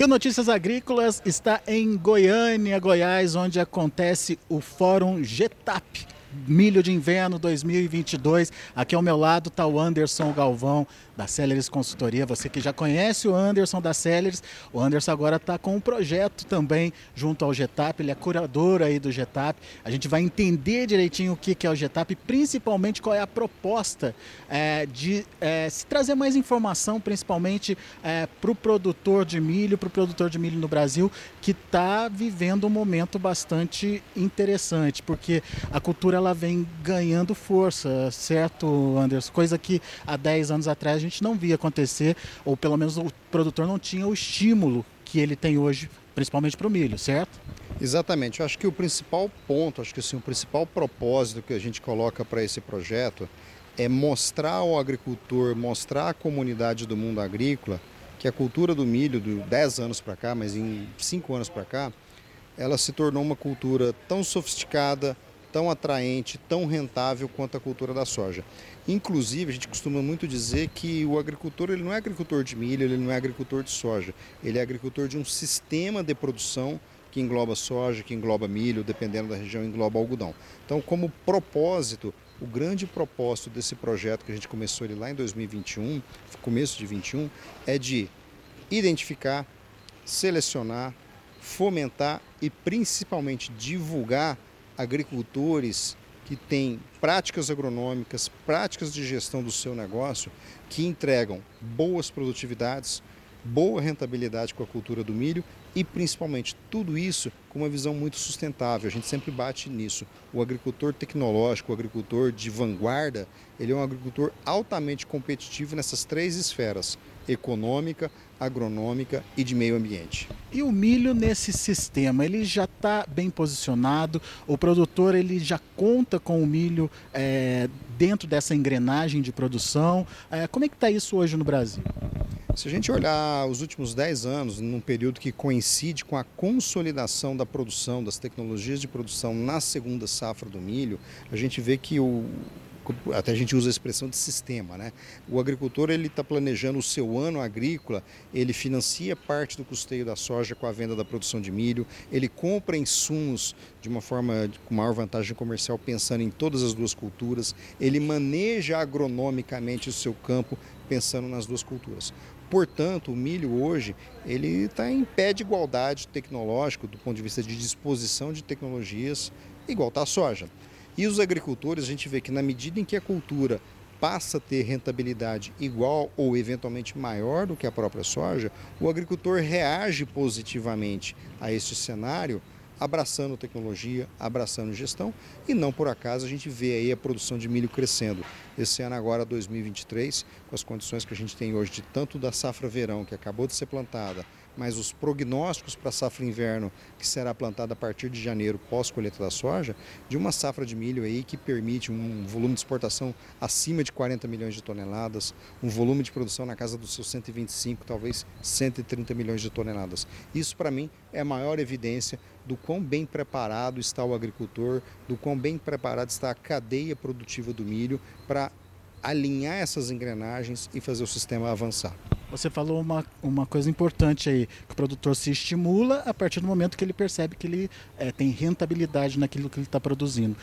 E o Notícias Agrícolas está em Goiânia, Goiás, onde acontece o Fórum GETAP. Milho de Inverno 2022. Aqui ao meu lado está o Anderson Galvão, da Celeris Consultoria. Você que já conhece o Anderson da Celeris, o Anderson agora está com um projeto também junto ao GETAP, ele é curador aí do GETAP. A gente vai entender direitinho o que é o GETAP, principalmente qual é a proposta é, de é, se trazer mais informação, principalmente é, para o produtor de milho, para o produtor de milho no Brasil, que está vivendo um momento bastante interessante, porque a cultura ela vem ganhando força, certo, Anderson? Coisa que há 10 anos atrás a gente não via acontecer, ou pelo menos o produtor não tinha o estímulo que ele tem hoje, principalmente para o milho, certo? Exatamente. Eu acho que o principal ponto, acho que assim, o principal propósito que a gente coloca para esse projeto é mostrar ao agricultor, mostrar à comunidade do mundo agrícola que a cultura do milho, de 10 anos para cá, mas em 5 anos para cá, ela se tornou uma cultura tão sofisticada, tão atraente, tão rentável quanto a cultura da soja. Inclusive, a gente costuma muito dizer que o agricultor ele não é agricultor de milho, ele não é agricultor de soja, ele é agricultor de um sistema de produção que engloba soja, que engloba milho, dependendo da região, engloba algodão. Então, como propósito, o grande propósito desse projeto que a gente começou ele lá em 2021, começo de 21, é de identificar, selecionar, fomentar e principalmente divulgar agricultores que têm práticas agronômicas, práticas de gestão do seu negócio que entregam boas produtividades, boa rentabilidade com a cultura do milho e principalmente tudo isso com uma visão muito sustentável. A gente sempre bate nisso. O agricultor tecnológico, o agricultor de vanguarda, ele é um agricultor altamente competitivo nessas três esferas: econômica, agronômica e de meio ambiente. E o milho nesse sistema, ele já está bem posicionado? O produtor ele já conta com o milho é, dentro dessa engrenagem de produção? É, como é que está isso hoje no Brasil? Se a gente olhar os últimos 10 anos, num período que coincide com a consolidação da produção, das tecnologias de produção na segunda safra do milho, a gente vê que o, até a gente usa a expressão de sistema, né? O agricultor ele está planejando o seu ano agrícola, ele financia parte do custeio da soja com a venda da produção de milho, ele compra insumos de uma forma com maior vantagem comercial, pensando em todas as duas culturas, ele maneja agronomicamente o seu campo pensando nas duas culturas. Portanto, o milho hoje ele está em pé de igualdade tecnológico do ponto de vista de disposição de tecnologias, igual está a soja. E os agricultores, a gente vê que na medida em que a cultura passa a ter rentabilidade igual ou eventualmente maior do que a própria soja, o agricultor reage positivamente a este cenário abraçando tecnologia, abraçando gestão e não por acaso a gente vê aí a produção de milho crescendo. Esse ano agora, 2023, com as condições que a gente tem hoje de tanto da safra verão que acabou de ser plantada, mas os prognósticos para a safra inverno, que será plantada a partir de janeiro, pós-colheita da soja, de uma safra de milho aí que permite um volume de exportação acima de 40 milhões de toneladas, um volume de produção na casa dos seus 125, talvez 130 milhões de toneladas. Isso, para mim, é a maior evidência do quão bem preparado está o agricultor, do quão bem preparada está a cadeia produtiva do milho para alinhar essas engrenagens e fazer o sistema avançar. Você falou uma, uma coisa importante aí, que o produtor se estimula a partir do momento que ele percebe que ele é, tem rentabilidade naquilo que ele está produzindo.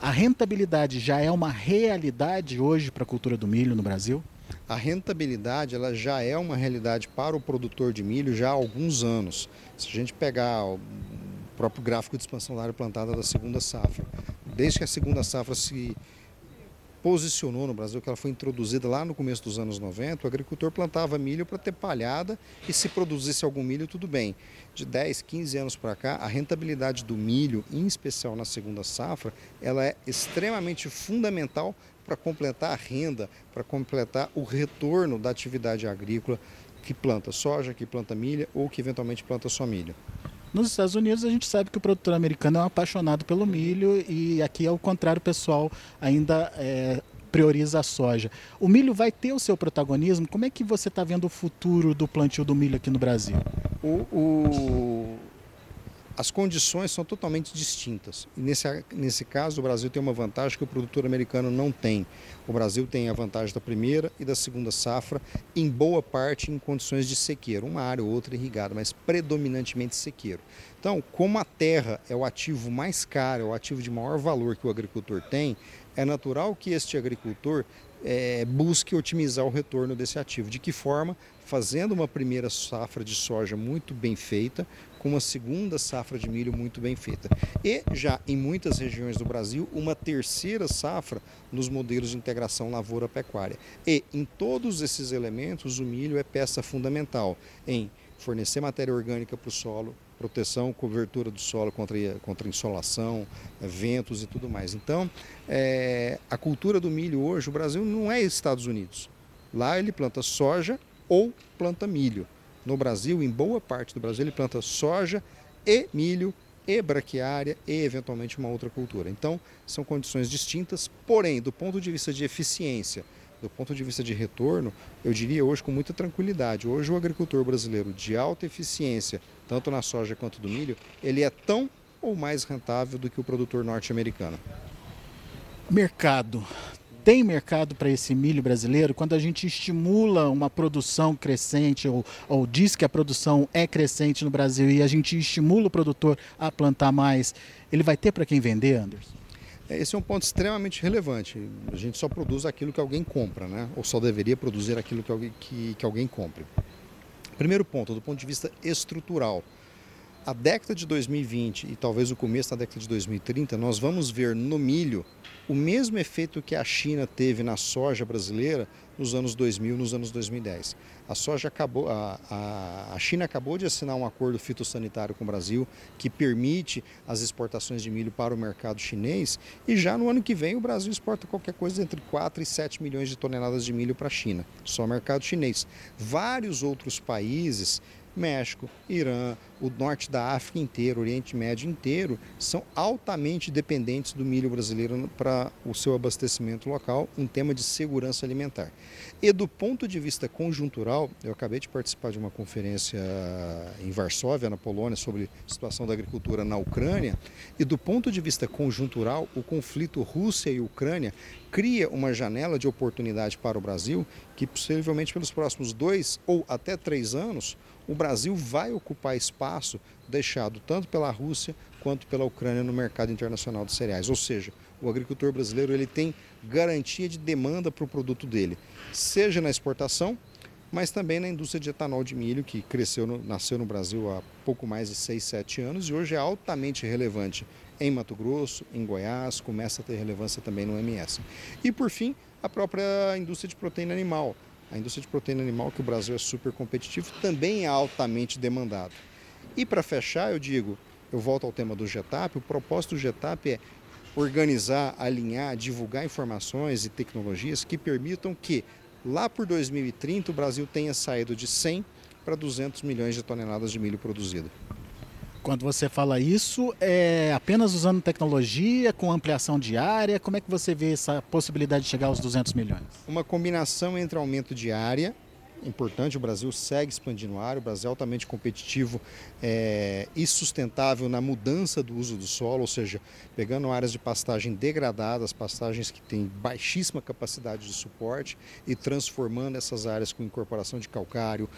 A rentabilidade já é uma realidade hoje para a cultura do milho no Brasil? A rentabilidade ela já é uma realidade para o produtor de milho já há alguns anos. Se a gente pegar o próprio gráfico de expansão da área plantada da segunda safra, desde que a segunda safra se posicionou no Brasil, que ela foi introduzida lá no começo dos anos 90, o agricultor plantava milho para ter palhada e se produzisse algum milho, tudo bem. De 10, 15 anos para cá, a rentabilidade do milho, em especial na segunda safra, ela é extremamente fundamental para completar a renda, para completar o retorno da atividade agrícola que planta soja, que planta milha ou que eventualmente planta só milho. Nos Estados Unidos a gente sabe que o produtor americano é um apaixonado pelo milho e aqui ao contrário o pessoal ainda é, prioriza a soja. O milho vai ter o seu protagonismo? Como é que você está vendo o futuro do plantio do milho aqui no Brasil? O, o, as condições são totalmente distintas. E nesse, nesse caso, o Brasil tem uma vantagem que o produtor americano não tem. O Brasil tem a vantagem da primeira e da segunda safra, em boa parte em condições de sequeiro, uma área ou outra irrigada, mas predominantemente sequeiro. Então, como a terra é o ativo mais caro, é o ativo de maior valor que o agricultor tem, é natural que este agricultor é, busque otimizar o retorno desse ativo. De que forma? Fazendo uma primeira safra de soja muito bem feita, com uma segunda safra de milho muito bem feita. E já em muitas regiões do Brasil, uma terceira safra nos modelos de integração lavoura-pecuária. E em todos esses elementos, o milho é peça fundamental em fornecer matéria orgânica para o solo, proteção, cobertura do solo contra, contra insolação, ventos e tudo mais. Então, é, a cultura do milho hoje, o Brasil não é Estados Unidos. Lá ele planta soja ou planta milho. No Brasil, em boa parte do Brasil, ele planta soja e milho e braquiária e eventualmente uma outra cultura. Então, são condições distintas, porém, do ponto de vista de eficiência, do ponto de vista de retorno, eu diria hoje com muita tranquilidade. Hoje o agricultor brasileiro de alta eficiência, tanto na soja quanto do milho, ele é tão ou mais rentável do que o produtor norte-americano. Mercado. Tem mercado para esse milho brasileiro? Quando a gente estimula uma produção crescente ou, ou diz que a produção é crescente no Brasil e a gente estimula o produtor a plantar mais, ele vai ter para quem vender, Anderson? É, esse é um ponto extremamente relevante. A gente só produz aquilo que alguém compra, né? ou só deveria produzir aquilo que alguém, que, que alguém compre. Primeiro ponto, do ponto de vista estrutural. A década de 2020 e talvez o começo da década de 2030, nós vamos ver no milho o mesmo efeito que a China teve na soja brasileira nos anos 2000, nos anos 2010. A soja acabou, a, a, China acabou de assinar um acordo fitossanitário com o Brasil que permite as exportações de milho para o mercado chinês e já no ano que vem o Brasil exporta qualquer coisa entre 4 e 7 milhões de toneladas de milho para a China, só mercado chinês. Vários outros países México, Irã, o norte da África inteiro, Oriente Médio inteiro, são altamente dependentes do milho brasileiro para o seu abastecimento local, um tema de segurança alimentar. E do ponto de vista conjuntural, eu acabei de participar de uma conferência em Varsóvia, na Polônia, sobre a situação da agricultura na Ucrânia, e do ponto de vista conjuntural, o conflito Rússia e Ucrânia cria uma janela de oportunidade para o Brasil que possivelmente pelos próximos dois ou até três anos o Brasil vai ocupar espaço deixado tanto pela Rússia quanto pela Ucrânia no mercado internacional de cereais. Ou seja, o agricultor brasileiro ele tem garantia de demanda para o produto dele, seja na exportação, mas também na indústria de etanol de milho, que cresceu, no, nasceu no Brasil há pouco mais de 6, 7 anos e hoje é altamente relevante em Mato Grosso, em Goiás, começa a ter relevância também no MS. E por fim, a própria indústria de proteína animal. A indústria de proteína animal, que o Brasil é super competitivo, também é altamente demandado. E para fechar, eu digo, eu volto ao tema do GETAP, o propósito do GETAP é organizar, alinhar, divulgar informações e tecnologias que permitam que lá por 2030 o Brasil tenha saído de 100 para 200 milhões de toneladas de milho produzido. Quando você fala isso, é apenas usando tecnologia, com ampliação de área? Como é que você vê essa possibilidade de chegar aos 200 milhões? Uma combinação entre aumento de área importante, o Brasil segue expandindo a área, o Brasil é altamente competitivo é, e sustentável na mudança do uso do solo, ou seja, pegando áreas de pastagem degradadas, pastagens que têm baixíssima capacidade de suporte e transformando essas áreas com incorporação de calcário,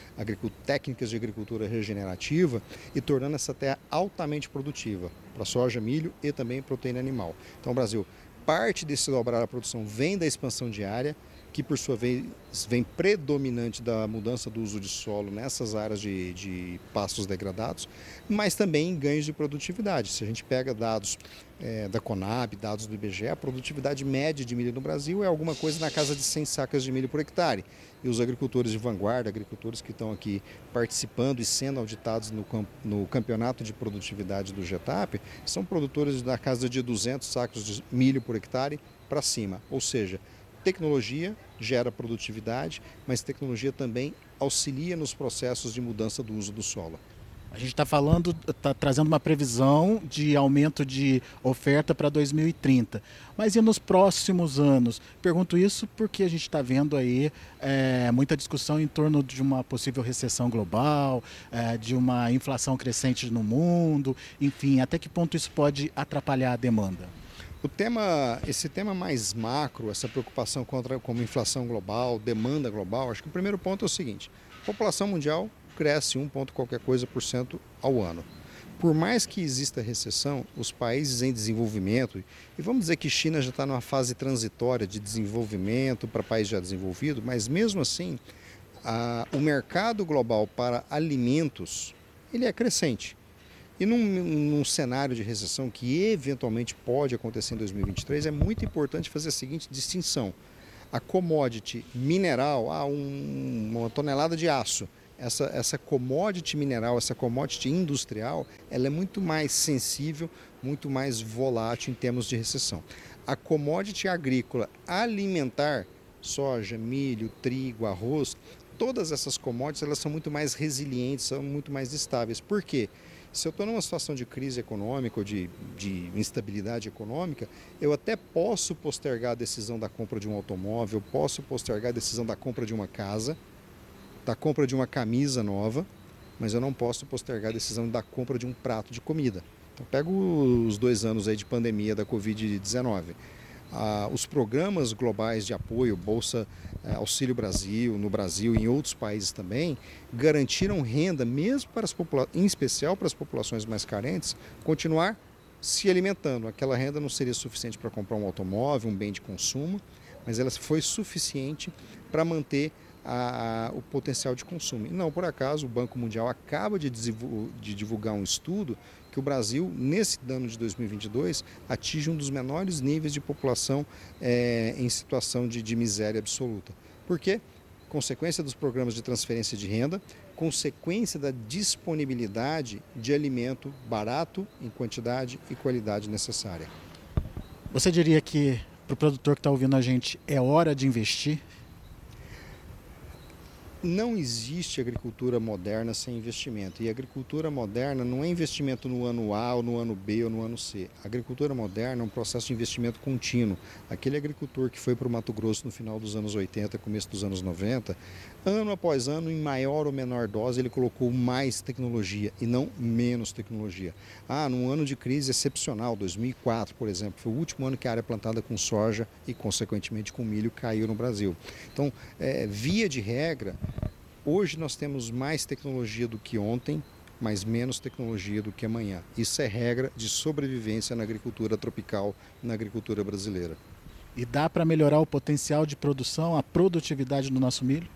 técnicas de agricultura regenerativa e tornando essa terra altamente produtiva para soja, milho e também proteína animal. Então, o Brasil, parte desse dobrar a produção vem da expansão diária, que por sua vez vem predominante da mudança do uso de solo nessas áreas de, de pastos degradados, mas também em ganhos de produtividade. Se a gente pega dados é, da Conab, dados do IBGE, a produtividade média de milho no Brasil é alguma coisa na casa de 100 sacas de milho por hectare. E os agricultores de vanguarda, agricultores que estão aqui participando e sendo auditados no, no campeonato de produtividade do GETAP, são produtores na casa de 200 sacos de milho por hectare para cima. Ou seja, Tecnologia gera produtividade, mas tecnologia também auxilia nos processos de mudança do uso do solo. A gente está falando, está trazendo uma previsão de aumento de oferta para 2030. Mas e nos próximos anos? Pergunto isso porque a gente está vendo aí é, muita discussão em torno de uma possível recessão global, é, de uma inflação crescente no mundo, enfim, até que ponto isso pode atrapalhar a demanda? O tema, esse tema mais macro, essa preocupação contra como inflação global, demanda global, acho que o primeiro ponto é o seguinte: a população mundial cresce 1 ponto qualquer coisa por cento ao ano. Por mais que exista recessão, os países em desenvolvimento, e vamos dizer que China já está numa fase transitória de desenvolvimento para país já desenvolvido, mas mesmo assim, a, o mercado global para alimentos ele é crescente. E num, num, cenário de recessão que eventualmente pode acontecer em 2023, é muito importante fazer a seguinte distinção. A commodity mineral, ah, um, uma tonelada de aço, essa, essa commodity mineral, essa commodity industrial, ela é muito mais sensível, muito mais volátil em termos de recessão. A commodity agrícola alimentar, soja, milho, trigo, arroz, todas essas commodities elas são muito mais resilientes, são muito mais estáveis. Por quê? Se eu estou numa situação de crise econômica ou de, de, instabilidade econômica, eu até posso postergar a decisão da compra de um automóvel, posso postergar a decisão da compra de uma casa, da compra de uma camisa nova, mas eu não posso postergar a decisão da compra de um prato de comida. Então, pego os dois anos aí de pandemia da Covid-19. Ah, os programas globais de apoio, Bolsa eh, Auxílio Brasil, no Brasil e em outros países também, garantiram renda, mesmo para as em especial para as populações mais carentes, continuar se alimentando. Aquela renda não seria suficiente para comprar um automóvel, um bem de consumo, mas ela foi suficiente para manter a, a, o potencial de consumo. E não por acaso o Banco Mundial acaba de, de divulgar um estudo que o Brasil, nesse ano de 2022, atinge um dos menores níveis de população é, em situação de, de miséria absoluta. Por quê? Consequência dos programas de transferência de renda, consequência da disponibilidade de alimento barato, em quantidade e qualidade necessária. Você diria que para o produtor que está ouvindo a gente é hora de investir? Não existe agricultura moderna sem investimento. E agricultura moderna não é investimento no ano A, ou no ano B, ou no ano C. A agricultura moderna é um processo de investimento contínuo. Aquele agricultor que foi para o Mato Grosso no final dos anos 80, começo dos anos 90, ano após ano, em maior ou menor dose, ele colocou mais tecnologia e não menos tecnologia. Ah, num ano de crise excepcional, 2004, por exemplo, foi o último ano que a área plantada com soja e, consequentemente, com milho caiu no Brasil. Então, é, via de regra, Hoje nós temos mais tecnologia do que ontem, mas menos tecnologia do que amanhã. Isso é regra de sobrevivência na agricultura tropical, na agricultura brasileira. E dá para melhorar o potencial de produção, a produtividade do nosso milho?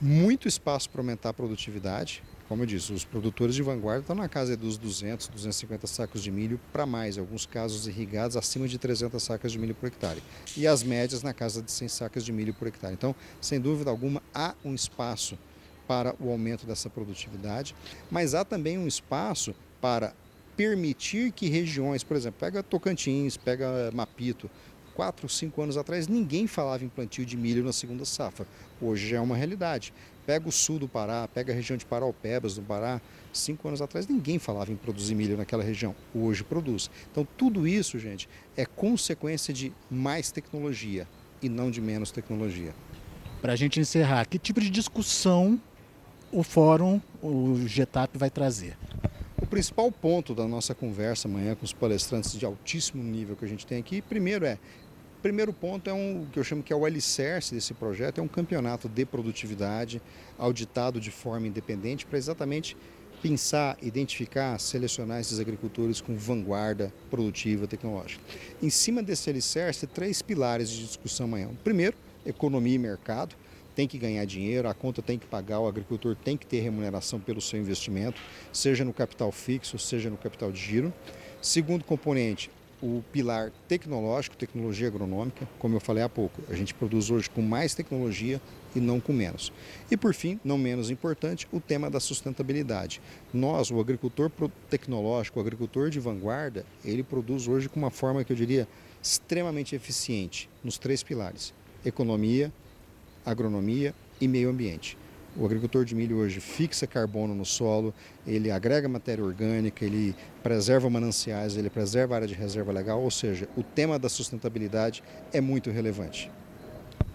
Muito espaço para aumentar a produtividade. Como eu disse, os produtores de vanguarda estão na casa dos 200, 250 sacos de milho para mais, alguns casos irrigados acima de 300 sacas de milho por hectare. E as médias na casa de 100 sacas de milho por hectare. Então, sem dúvida alguma, há um espaço para o aumento dessa produtividade, mas há também um espaço para permitir que regiões, por exemplo, pega Tocantins, pega Mapito, quatro, cinco anos atrás ninguém falava em plantio de milho na segunda safra. Hoje já é uma realidade. Pega o sul do Pará, pega a região de Paraupebas do Pará, cinco anos atrás ninguém falava em produzir milho naquela região. Hoje produz. Então tudo isso, gente, é consequência de mais tecnologia e não de menos tecnologia. Para a gente encerrar, que tipo de discussão o fórum, o GETAP vai trazer? O principal ponto da nossa conversa amanhã com os palestrantes de altíssimo nível que a gente tem aqui, primeiro é, primeiro ponto é um que eu chamo que é o alicerce desse projeto, é um campeonato de produtividade auditado de forma independente para exatamente pensar, identificar, selecionar esses agricultores com vanguarda produtiva tecnológica. Em cima desse alicerce, três pilares de discussão amanhã. Primeiro, economia e mercado tem que ganhar dinheiro, a conta tem que pagar, o agricultor tem que ter remuneração pelo seu investimento, seja no capital fixo, seja no capital de giro. Segundo componente, o pilar tecnológico, tecnologia agronômica, como eu falei há pouco, a gente produz hoje com mais tecnologia e não com menos. E por fim, não menos importante, o tema da sustentabilidade. Nós, o agricultor tecnológico, o agricultor de vanguarda, ele produz hoje com uma forma que eu diria extremamente eficiente nos três pilares: economia, agronomia e meio ambiente. O agricultor de milho hoje fixa carbono no solo, ele agrega matéria orgânica, ele preserva mananciais, ele preserva área de reserva legal, ou seja, o tema da sustentabilidade é muito relevante.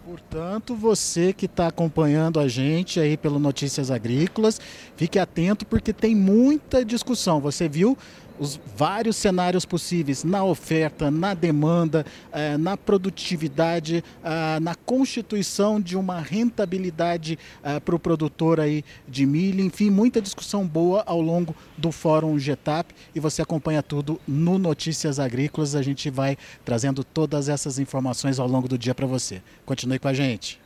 Portanto, você que está acompanhando a gente aí pelo Notícias Agrícolas, fique atento porque tem muita discussão. Você viu os vários cenários possíveis na oferta, na demanda, eh, na produtividade, ah, na constituição de uma rentabilidade ah, para o produtor aí de milho. Enfim, muita discussão boa ao longo do Fórum GETAP e você acompanha tudo no Notícias Agrícolas. A gente vai trazendo todas essas informações ao longo do dia para você. Continue com a gente.